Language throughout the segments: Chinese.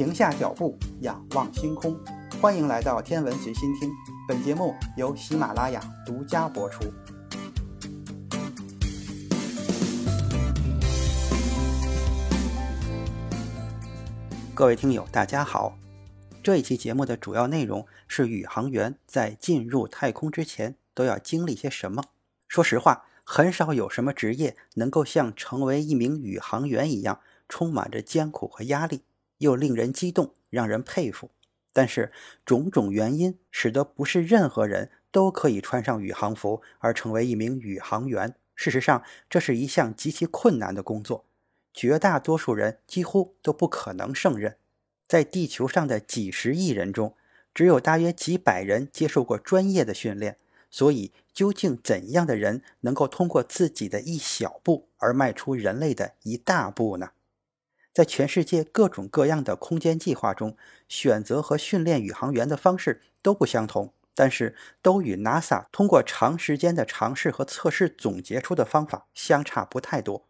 停下脚步，仰望星空。欢迎来到天文随心听，本节目由喜马拉雅独家播出。各位听友，大家好。这一期节目的主要内容是宇航员在进入太空之前都要经历些什么。说实话，很少有什么职业能够像成为一名宇航员一样，充满着艰苦和压力，又令人激动，让人佩服。但是种种原因使得不是任何人都可以穿上宇航服而成为一名宇航员。事实上，这是一项极其困难的工作，绝大多数人几乎都不可能胜任。在地球上的几十亿人中，只有大约几百人接受过专业的训练。所以，究竟怎样的人能够通过自己的一小步而迈出人类的一大步呢？在全世界各种各样的空间计划中，选择和训练宇航员的方式都不相同，但是都与 NASA 通过长时间的尝试和测试总结出的方法相差不太多。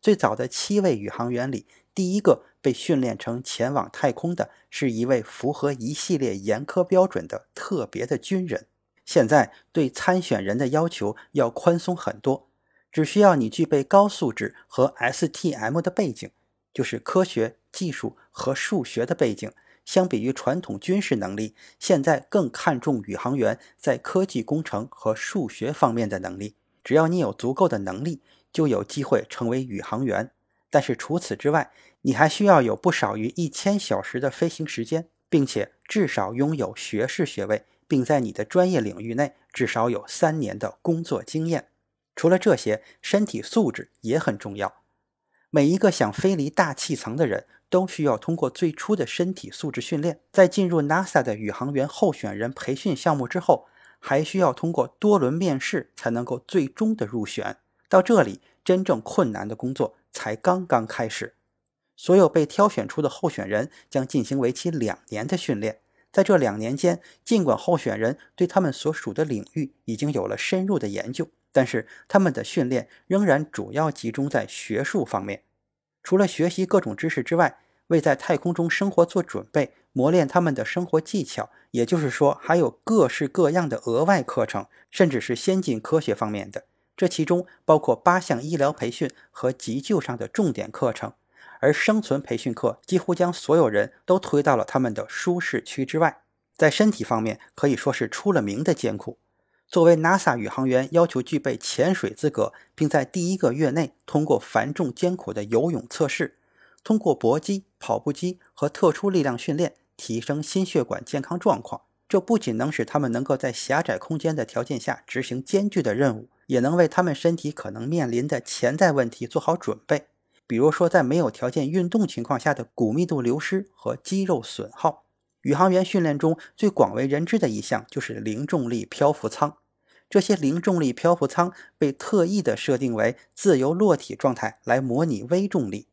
最早的七位宇航员里，第一个被训练成前往太空的是一位符合一系列严苛标准的特别的军人。现在对参选人的要求要宽松很多，只需要你具备高素质和 STM 的背景，就是科学技术和数学的背景。相比于传统军事能力，现在更看重宇航员在科技工程和数学方面的能力。只要你有足够的能力，就有机会成为宇航员。但是除此之外，你还需要有不少于一千小时的飞行时间，并且至少拥有学士学位。并在你的专业领域内至少有三年的工作经验。除了这些，身体素质也很重要。每一个想飞离大气层的人都需要通过最初的身体素质训练。在进入 NASA 的宇航员候选人培训项目之后，还需要通过多轮面试才能够最终的入选。到这里，真正困难的工作才刚刚开始。所有被挑选出的候选人将进行为期两年的训练。在这两年间，尽管候选人对他们所属的领域已经有了深入的研究，但是他们的训练仍然主要集中在学术方面。除了学习各种知识之外，为在太空中生活做准备，磨练他们的生活技巧，也就是说，还有各式各样的额外课程，甚至是先进科学方面的。这其中包括八项医疗培训和急救上的重点课程。而生存培训课几乎将所有人都推到了他们的舒适区之外，在身体方面可以说是出了名的艰苦。作为 NASA 宇航员，要求具备潜水资格，并在第一个月内通过繁重艰苦的游泳测试，通过搏击、跑步机和特殊力量训练提升心血管健康状况。这不仅能使他们能够在狭窄空间的条件下执行艰巨的任务，也能为他们身体可能面临的潜在问题做好准备。比如说，在没有条件运动情况下的骨密度流失和肌肉损耗。宇航员训练中最广为人知的一项就是零重力漂浮舱。这些零重力漂浮舱被特意的设定为自由落体状态，来模拟微重力。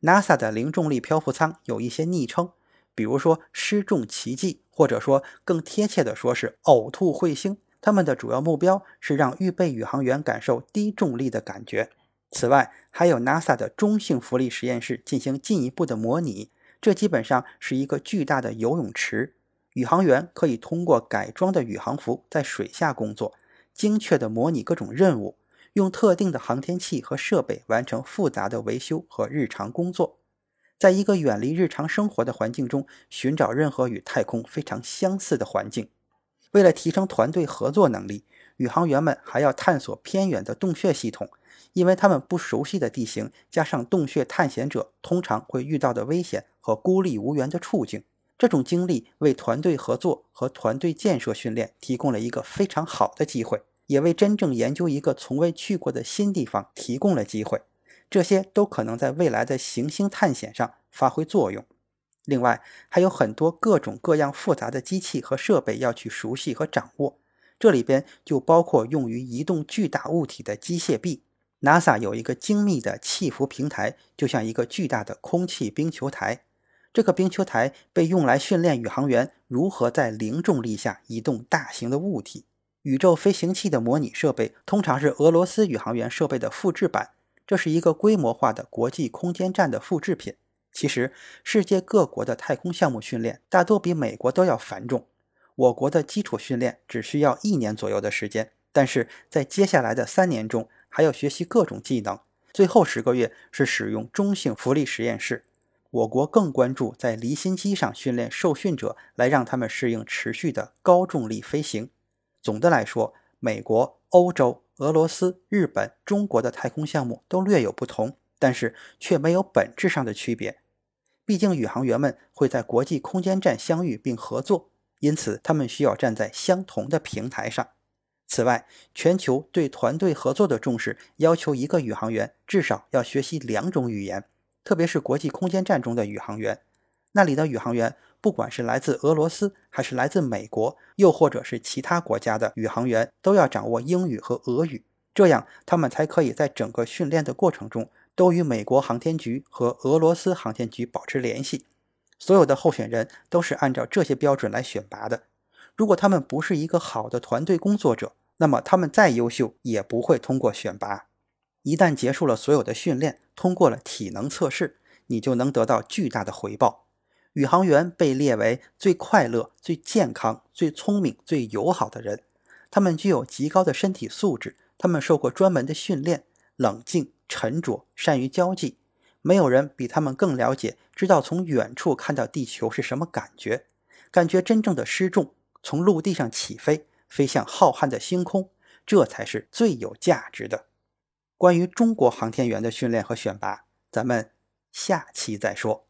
NASA 的零重力漂浮舱有一些昵称，比如说“失重奇迹”，或者说更贴切的说是“呕吐彗星”。他们的主要目标是让预备宇航员感受低重力的感觉。此外，还有 NASA 的中性浮力实验室进行进一步的模拟。这基本上是一个巨大的游泳池，宇航员可以通过改装的宇航服在水下工作，精确地模拟各种任务，用特定的航天器和设备完成复杂的维修和日常工作，在一个远离日常生活的环境中寻找任何与太空非常相似的环境。为了提升团队合作能力，宇航员们还要探索偏远的洞穴系统。因为他们不熟悉的地形，加上洞穴探险者通常会遇到的危险和孤立无援的处境，这种经历为团队合作和团队建设训练提供了一个非常好的机会，也为真正研究一个从未去过的新地方提供了机会。这些都可能在未来的行星探险上发挥作用。另外，还有很多各种各样复杂的机器和设备要去熟悉和掌握，这里边就包括用于移动巨大物体的机械臂。NASA 有一个精密的气浮平台，就像一个巨大的空气冰球台。这个冰球台被用来训练宇航员如何在零重力下移动大型的物体。宇宙飞行器的模拟设备通常是俄罗斯宇航员设备的复制版，这是一个规模化的国际空间站的复制品。其实，世界各国的太空项目训练大多比美国都要繁重。我国的基础训练只需要一年左右的时间，但是在接下来的三年中，还要学习各种技能。最后十个月是使用中性浮力实验室。我国更关注在离心机上训练受训者，来让他们适应持续的高重力飞行。总的来说，美国、欧洲、俄罗斯、日本、中国的太空项目都略有不同，但是却没有本质上的区别。毕竟，宇航员们会在国际空间站相遇并合作，因此他们需要站在相同的平台上。此外，全球对团队合作的重视要求一个宇航员至少要学习两种语言。特别是国际空间站中的宇航员，那里的宇航员不管是来自俄罗斯，还是来自美国，又或者是其他国家的宇航员，都要掌握英语和俄语，这样他们才可以在整个训练的过程中都与美国航天局和俄罗斯航天局保持联系。所有的候选人都是按照这些标准来选拔的。如果他们不是一个好的团队工作者，那么他们再优秀也不会通过选拔。一旦结束了所有的训练，通过了体能测试，你就能得到巨大的回报。宇航员被列为最快乐、最健康、最聪明、最友好的人。他们具有极高的身体素质，他们受过专门的训练，冷静、沉着，善于交际。没有人比他们更了解，知道从远处看到地球是什么感觉，感觉真正的失重，从陆地上起飞，飞向浩瀚的星空，这才是最有价值的。关于中国航天员的训练和选拔，咱们下期再说。